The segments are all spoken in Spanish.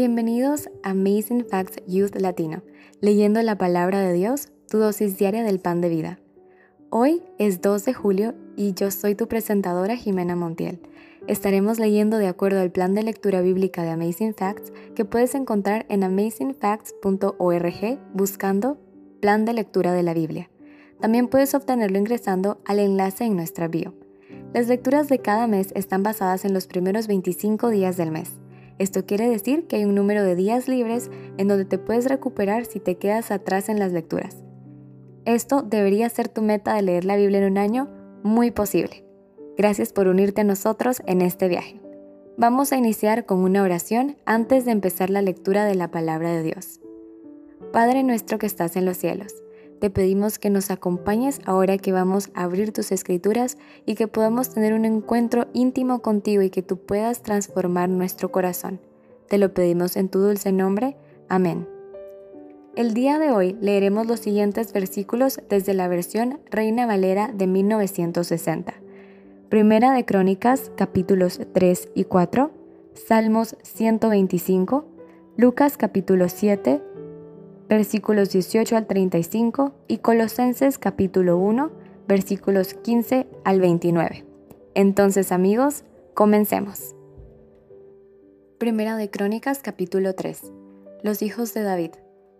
Bienvenidos a Amazing Facts Youth Latino, leyendo la palabra de Dios, tu dosis diaria del pan de vida. Hoy es 2 de julio y yo soy tu presentadora Jimena Montiel. Estaremos leyendo de acuerdo al plan de lectura bíblica de Amazing Facts que puedes encontrar en amazingfacts.org buscando Plan de Lectura de la Biblia. También puedes obtenerlo ingresando al enlace en nuestra bio. Las lecturas de cada mes están basadas en los primeros 25 días del mes. Esto quiere decir que hay un número de días libres en donde te puedes recuperar si te quedas atrás en las lecturas. Esto debería ser tu meta de leer la Biblia en un año muy posible. Gracias por unirte a nosotros en este viaje. Vamos a iniciar con una oración antes de empezar la lectura de la palabra de Dios. Padre nuestro que estás en los cielos, te pedimos que nos acompañes ahora que vamos a abrir tus escrituras y que podamos tener un encuentro íntimo contigo y que tú puedas transformar nuestro corazón. Te lo pedimos en tu dulce nombre. Amén. El día de hoy leeremos los siguientes versículos desde la versión Reina Valera de 1960. Primera de Crónicas, capítulos 3 y 4, Salmos 125, Lucas capítulo 7, versículos 18 al 35 y Colosenses capítulo 1, versículos 15 al 29. Entonces amigos, comencemos. Primera de Crónicas capítulo 3. Los hijos de David.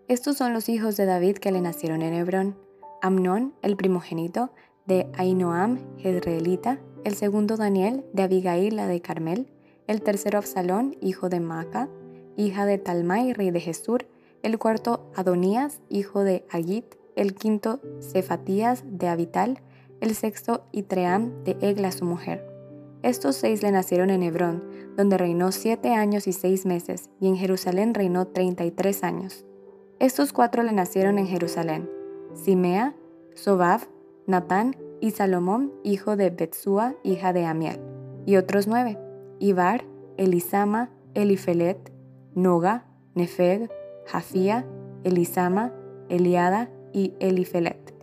Estos son los hijos de David que le nacieron en Hebrón. Amnón, el primogénito, de Ainoam, jezreelita, el segundo Daniel, de Abigail, la de Carmel, el tercero Absalón, hijo de Maca, hija de Talmai, rey de Jesur, el cuarto Adonías, hijo de Agit, el quinto Cefatías de Abital, el sexto Itream de Egla su mujer. Estos seis le nacieron en Hebrón, donde reinó siete años y seis meses, y en Jerusalén reinó treinta y tres años. Estos cuatro le nacieron en Jerusalén, Simea, Sobab, Natán y Salomón, hijo de Betsúa, hija de Amiel, y otros nueve, Ibar, Elisama, Elifelet, Noga, Nefeg, Jafía, Elisama, Eliada y Elifelet.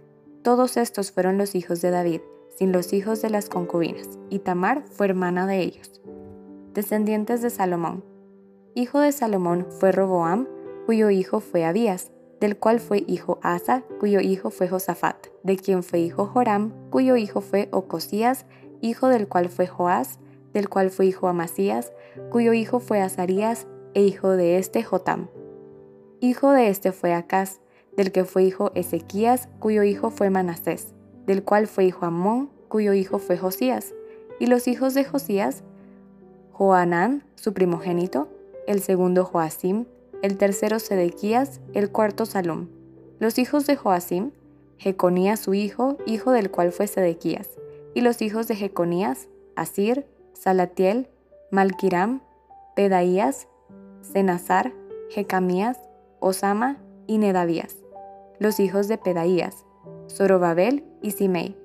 Todos estos fueron los hijos de David, sin los hijos de las concubinas, y Tamar fue hermana de ellos. Descendientes de Salomón. Hijo de Salomón fue Roboam, cuyo hijo fue Abías, del cual fue hijo Asa, cuyo hijo fue Josafat, de quien fue hijo Joram, cuyo hijo fue Ocosías, hijo del cual fue Joás, del cual fue hijo Amasías, cuyo hijo fue Azarías, e hijo de este Jotam. Hijo de este fue Acaz, del que fue hijo Ezequías, cuyo hijo fue Manasés, del cual fue hijo Amón, cuyo hijo fue Josías. Y los hijos de Josías, Joanán, su primogénito, el segundo Joacim, el tercero Sedequías, el cuarto Salom. Los hijos de Joacim, Jeconías su hijo, hijo del cual fue Sedequías. Y los hijos de Jeconías, Asir, Salatiel, Malquiram, Pedaías, Senazar, Jecamías, Osama y Nedavías, los hijos de Pedaías, Zorobabel y Simei,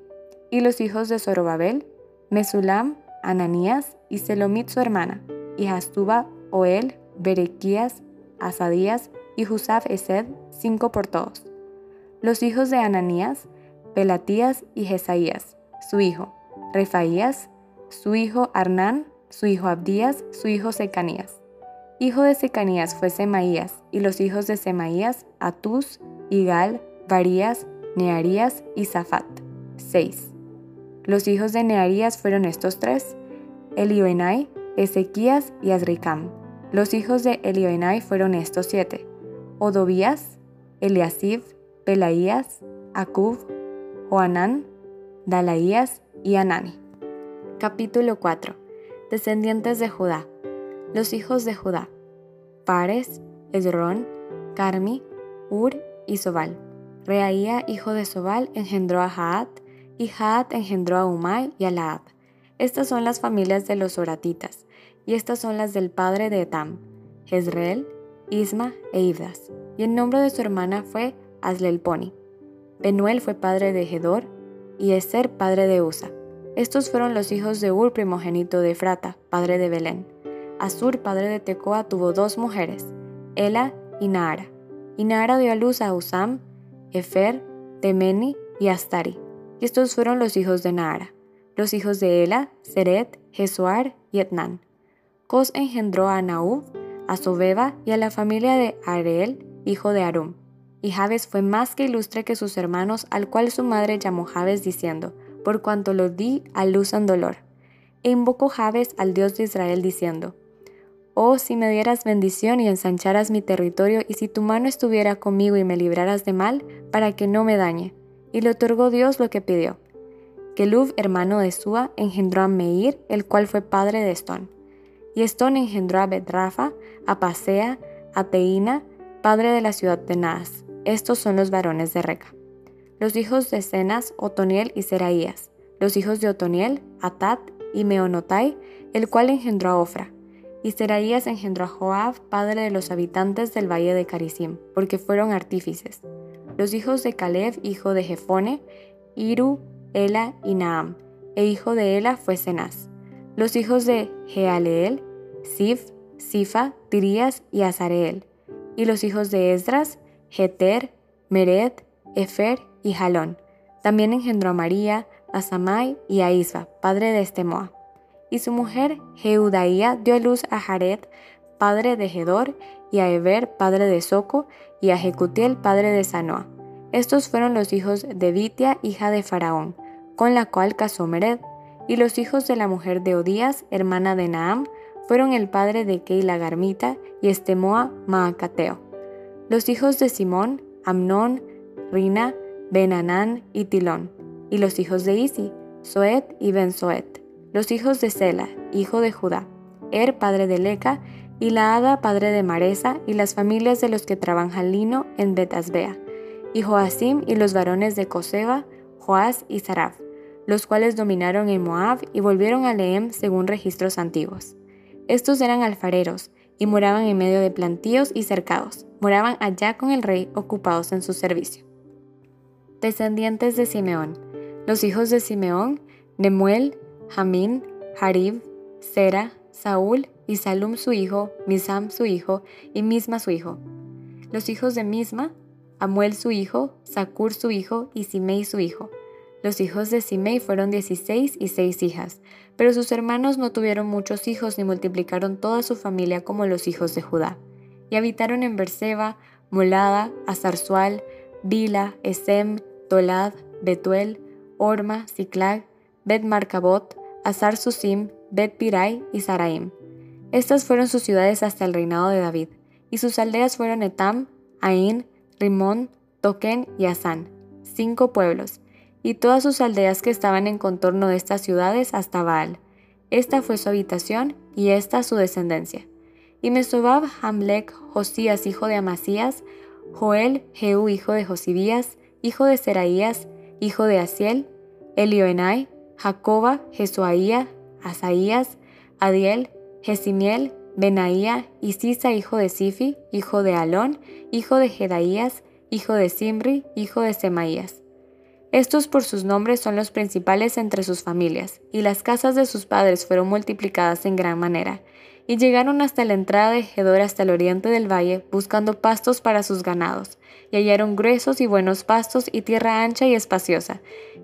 y los hijos de Zorobabel, Mesulam, Ananías y Selomit su hermana, y Hastuba, Oel, Berequías, Asadías y Husaf Esed, cinco por todos. Los hijos de Ananías, Pelatías y Jesaías, su hijo, Refaías, su hijo Arnán, su hijo Abdías, su hijo Secanías. Hijo de Secanías fue Semaías, y los hijos de Semaías, Atus, Igal, Varías, Nearías y Zafat. 6. Los hijos de Nearías fueron estos tres, Elioenai, Ezequías y Azricam. Los hijos de Elioenai fueron estos siete, Odobías, Eliasib, Pelaías, Acub, Joanán, Dalaías y Anani. Capítulo 4. Descendientes de Judá. Los hijos de Judá. Pares, Esrón, Carmi, Ur y Sobal. Reaía, hijo de Sobal, engendró a Jaat, y Jaat engendró a Umay y a Laab. Estas son las familias de los oratitas, y estas son las del padre de Etam, Jezreel, Isma e Ibdas. Y el nombre de su hermana fue Aslelponi. Penuel fue padre de Gedor, y Eser padre de Usa. Estos fueron los hijos de Ur primogénito de Frata, padre de Belén. Asur, padre de Tecoa, tuvo dos mujeres, Ela y Naara. Y Naara dio a luz a Usam, Efer, Temeni y Astari. Y estos fueron los hijos de Naara. Los hijos de Ela, Seret, Jesuar y Etnan. Cos engendró a Naúb, a Sobeba y a la familia de Areel, hijo de Arum. Y Jabes fue más que ilustre que sus hermanos, al cual su madre llamó Jabes diciendo, por cuanto lo di a luz en dolor. E invocó Jabes al Dios de Israel diciendo, Oh, si me dieras bendición y ensancharas mi territorio, y si tu mano estuviera conmigo y me libraras de mal, para que no me dañe. Y le otorgó Dios lo que pidió. Kelub, hermano de Sua, engendró a Meir, el cual fue padre de Estón. Y Estón engendró a Bedrafa, a Pasea, a Teína, padre de la ciudad de Naas. Estos son los varones de Reca. Los hijos de Cenas, Otoniel y Seraías. Los hijos de Otoniel, Atat y Meonotai, el cual engendró a Ofra. Y Seraías engendró a Joab, padre de los habitantes del valle de Carisim, porque fueron artífices. Los hijos de Caleb, hijo de Jefone, Iru, Ela y Naam, e hijo de Ela fue Cenaz. Los hijos de Jealeel, Sif, Sifa, Tirías y Azareel. Y los hijos de Esdras, Jeter, Mered, Efer y Jalón. También engendró a María, a Samai y a Isba, padre de Estemoa. Y su mujer, Jeudaía, dio a luz a Jared, padre de Gedor, y a Eber, padre de Soco, y a Jecutiel, padre de Sanoa. Estos fueron los hijos de Vitia, hija de Faraón, con la cual casó Mered. Y los hijos de la mujer de Odías, hermana de Naam, fueron el padre de Keila Garmita y Estemoa Maacateo. Los hijos de Simón, Amnón, Rina, Benanán y Tilón. Y los hijos de Isi, Soet y Bensoet. Los hijos de Sela, hijo de Judá, Er, padre de Leca, y Laada, padre de Maresa, y las familias de los que trabajan lino en Betasbea. Y Joasim y los varones de Coseba, Joás y Saraf los cuales dominaron en Moab y volvieron a Lehem según registros antiguos. Estos eran alfareros y moraban en medio de plantíos y cercados. Moraban allá con el rey ocupados en su servicio. Descendientes de Simeón. Los hijos de Simeón, Nemuel, Jamín, Harib, Sera, Saúl y Salum su hijo, Misam su hijo y Misma su hijo. Los hijos de Misma, Amuel su hijo, Sakur su hijo y Simei su hijo. Los hijos de Simei fueron dieciséis y seis hijas, pero sus hermanos no tuvieron muchos hijos ni multiplicaron toda su familia como los hijos de Judá. Y habitaron en Berseba, Molada, Azarzual, Bila, Esem, Tolad, Betuel, Orma, Siclag, Bet Marcabot, Azar Susim, Bet Pirai y Saraim. Estas fueron sus ciudades hasta el reinado de David, y sus aldeas fueron Etam, Ain, Rimón, Token y Asán, cinco pueblos, y todas sus aldeas que estaban en contorno de estas ciudades hasta Baal. Esta fue su habitación y esta su descendencia. Y Mesobab, Hamlek, Josías, hijo de Amasías, Joel, Jehú, hijo de Josibías, hijo de Seraías, hijo de Asiel, Elioenai, Jacoba, Jesuaía, Asaías, Adiel, Jesimiel, Benaía y Sisa, hijo de Sifi, hijo de Alón, hijo de Jedaías, hijo de Simri, hijo de Semaías. Estos por sus nombres son los principales entre sus familias, y las casas de sus padres fueron multiplicadas en gran manera, y llegaron hasta la entrada de Gedor hasta el oriente del valle, buscando pastos para sus ganados, y hallaron gruesos y buenos pastos y tierra ancha y espaciosa,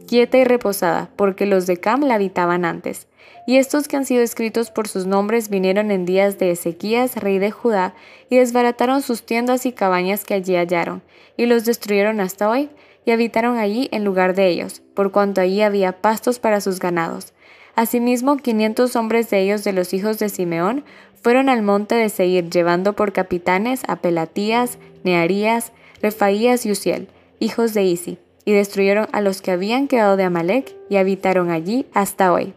quieta y reposada, porque los de Cam la habitaban antes. Y estos que han sido escritos por sus nombres vinieron en días de Ezequías, rey de Judá, y desbarataron sus tiendas y cabañas que allí hallaron, y los destruyeron hasta hoy, y habitaron allí en lugar de ellos, por cuanto allí había pastos para sus ganados. Asimismo, quinientos hombres de ellos de los hijos de Simeón fueron al monte de Seir, llevando por capitanes a Pelatías, Nearías, Refaías y Uziel, hijos de Isi, y destruyeron a los que habían quedado de Amalek y habitaron allí hasta hoy.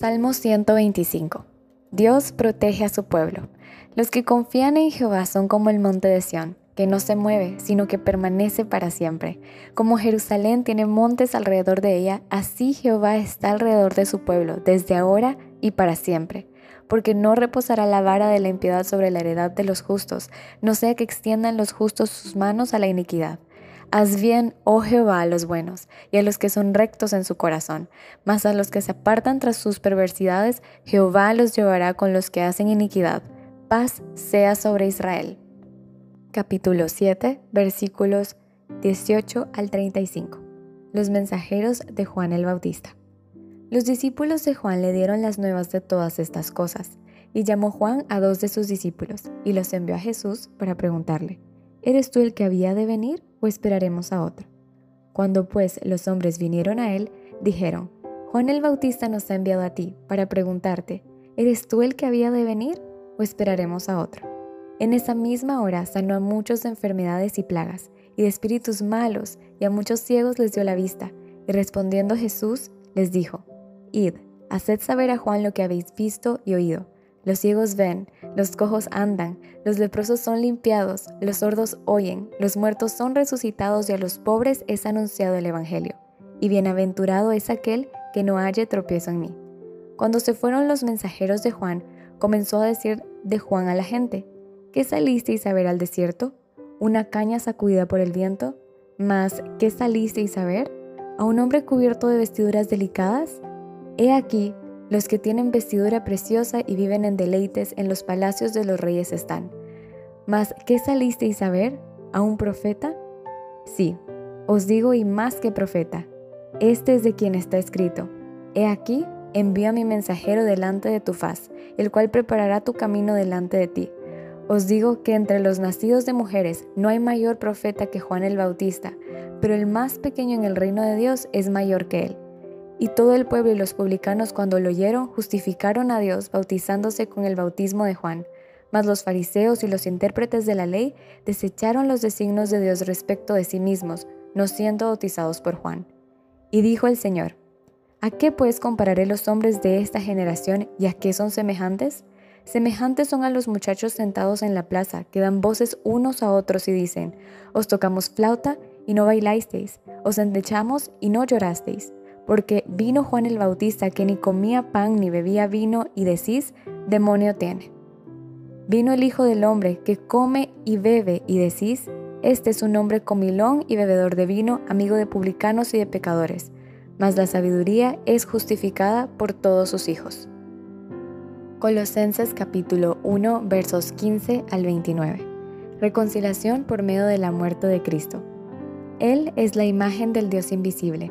Salmo 125 Dios protege a su pueblo. Los que confían en Jehová son como el monte de Sión que no se mueve, sino que permanece para siempre. Como Jerusalén tiene montes alrededor de ella, así Jehová está alrededor de su pueblo, desde ahora y para siempre. Porque no reposará la vara de la impiedad sobre la heredad de los justos, no sea que extiendan los justos sus manos a la iniquidad. Haz bien, oh Jehová, a los buenos y a los que son rectos en su corazón, mas a los que se apartan tras sus perversidades, Jehová los llevará con los que hacen iniquidad. Paz sea sobre Israel capítulo 7, versículos 18 al 35. Los mensajeros de Juan el Bautista. Los discípulos de Juan le dieron las nuevas de todas estas cosas, y llamó Juan a dos de sus discípulos y los envió a Jesús para preguntarle, ¿eres tú el que había de venir o esperaremos a otro? Cuando pues los hombres vinieron a él, dijeron, Juan el Bautista nos ha enviado a ti para preguntarte, ¿eres tú el que había de venir o esperaremos a otro? En esa misma hora sanó a muchos de enfermedades y plagas y de espíritus malos y a muchos ciegos les dio la vista. Y respondiendo Jesús les dijo, Id, haced saber a Juan lo que habéis visto y oído. Los ciegos ven, los cojos andan, los leprosos son limpiados, los sordos oyen, los muertos son resucitados y a los pobres es anunciado el Evangelio. Y bienaventurado es aquel que no haya tropiezo en mí. Cuando se fueron los mensajeros de Juan, comenzó a decir de Juan a la gente, ¿qué salisteis a ver al desierto? ¿Una caña sacudida por el viento? ¿Mas qué salisteis a ver? ¿A un hombre cubierto de vestiduras delicadas? He aquí, los que tienen vestidura preciosa y viven en deleites en los palacios de los reyes están. Mas, ¿qué salisteis a ver? ¿A un profeta? Sí, os digo y más que profeta. Este es de quien está escrito. He aquí, envío a mi mensajero delante de tu faz, el cual preparará tu camino delante de ti. Os digo que entre los nacidos de mujeres no hay mayor profeta que Juan el Bautista, pero el más pequeño en el reino de Dios es mayor que él. Y todo el pueblo y los publicanos cuando lo oyeron justificaron a Dios bautizándose con el bautismo de Juan. Mas los fariseos y los intérpretes de la ley desecharon los designios de Dios respecto de sí mismos, no siendo bautizados por Juan. Y dijo el Señor, ¿A qué pues compararé los hombres de esta generación y a qué son semejantes? Semejantes son a los muchachos sentados en la plaza, que dan voces unos a otros y dicen, Os tocamos flauta y no bailasteis, os endechamos y no llorasteis porque vino Juan el Bautista que ni comía pan ni bebía vino y decís, demonio tiene. Vino el Hijo del Hombre que come y bebe y decís, este es un hombre comilón y bebedor de vino, amigo de publicanos y de pecadores, mas la sabiduría es justificada por todos sus hijos. Colosenses capítulo 1 versos 15 al 29. Reconciliación por medio de la muerte de Cristo. Él es la imagen del Dios invisible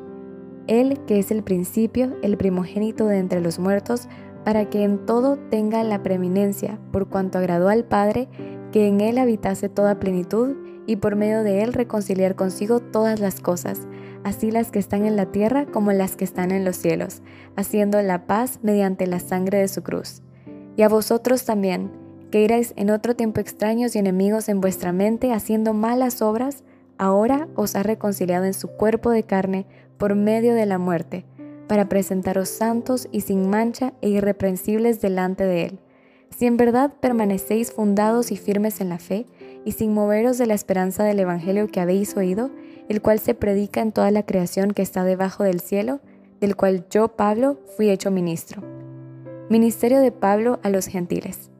él que es el principio, el primogénito de entre los muertos, para que en todo tenga la preeminencia, por cuanto agradó al Padre que en Él habitase toda plenitud, y por medio de Él reconciliar consigo todas las cosas, así las que están en la tierra como las que están en los cielos, haciendo la paz mediante la sangre de su cruz. Y a vosotros también, que erais en otro tiempo extraños y enemigos en vuestra mente, haciendo malas obras, ahora os ha reconciliado en su cuerpo de carne por medio de la muerte, para presentaros santos y sin mancha e irreprensibles delante de Él. Si en verdad permanecéis fundados y firmes en la fe, y sin moveros de la esperanza del Evangelio que habéis oído, el cual se predica en toda la creación que está debajo del cielo, del cual yo, Pablo, fui hecho ministro. Ministerio de Pablo a los gentiles.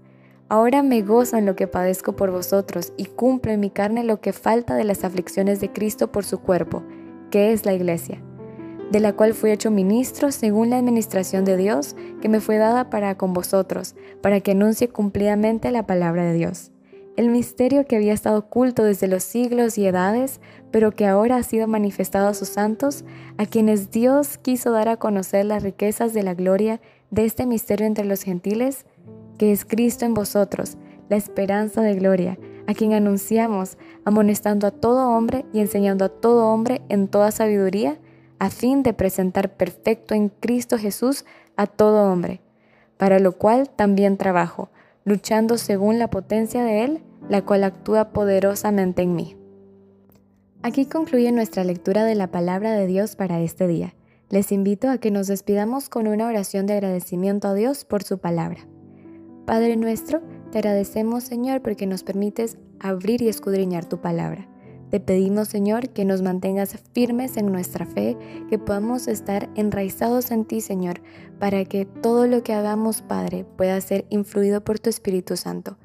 Ahora me gozo en lo que padezco por vosotros y cumplo en mi carne lo que falta de las aflicciones de Cristo por su cuerpo, que es la iglesia, de la cual fui hecho ministro según la administración de Dios que me fue dada para con vosotros, para que anuncie cumplidamente la palabra de Dios. El misterio que había estado oculto desde los siglos y edades, pero que ahora ha sido manifestado a sus santos, a quienes Dios quiso dar a conocer las riquezas de la gloria de este misterio entre los gentiles, que es Cristo en vosotros, la esperanza de gloria, a quien anunciamos, amonestando a todo hombre y enseñando a todo hombre en toda sabiduría, a fin de presentar perfecto en Cristo Jesús a todo hombre, para lo cual también trabajo, luchando según la potencia de Él, la cual actúa poderosamente en mí. Aquí concluye nuestra lectura de la palabra de Dios para este día. Les invito a que nos despidamos con una oración de agradecimiento a Dios por su palabra. Padre nuestro, te agradecemos Señor porque nos permites abrir y escudriñar tu palabra. Te pedimos Señor que nos mantengas firmes en nuestra fe, que podamos estar enraizados en ti Señor, para que todo lo que hagamos Padre pueda ser influido por tu Espíritu Santo.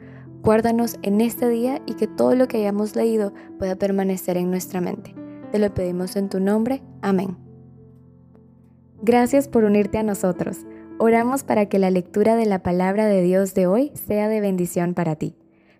Guárdanos en este día y que todo lo que hayamos leído pueda permanecer en nuestra mente. Te lo pedimos en tu nombre. Amén. Gracias por unirte a nosotros. Oramos para que la lectura de la palabra de Dios de hoy sea de bendición para ti.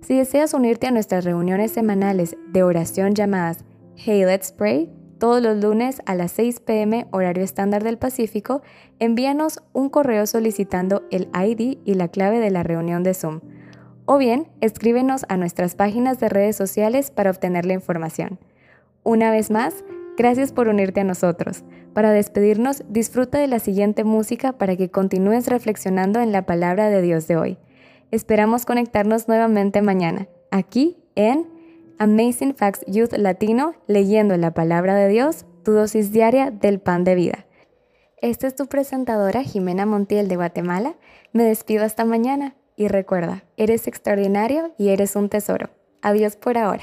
Si deseas unirte a nuestras reuniones semanales de oración llamadas Hey Let's Pray, todos los lunes a las 6 pm horario estándar del Pacífico, envíanos un correo solicitando el ID y la clave de la reunión de Zoom o bien escríbenos a nuestras páginas de redes sociales para obtener la información. Una vez más, gracias por unirte a nosotros. Para despedirnos, disfruta de la siguiente música para que continúes reflexionando en la palabra de Dios de hoy. Esperamos conectarnos nuevamente mañana, aquí en Amazing Facts Youth Latino, leyendo la palabra de Dios, tu dosis diaria del pan de vida. Esta es tu presentadora Jimena Montiel de Guatemala. Me despido hasta mañana. Y recuerda, eres extraordinario y eres un tesoro. Adiós por ahora.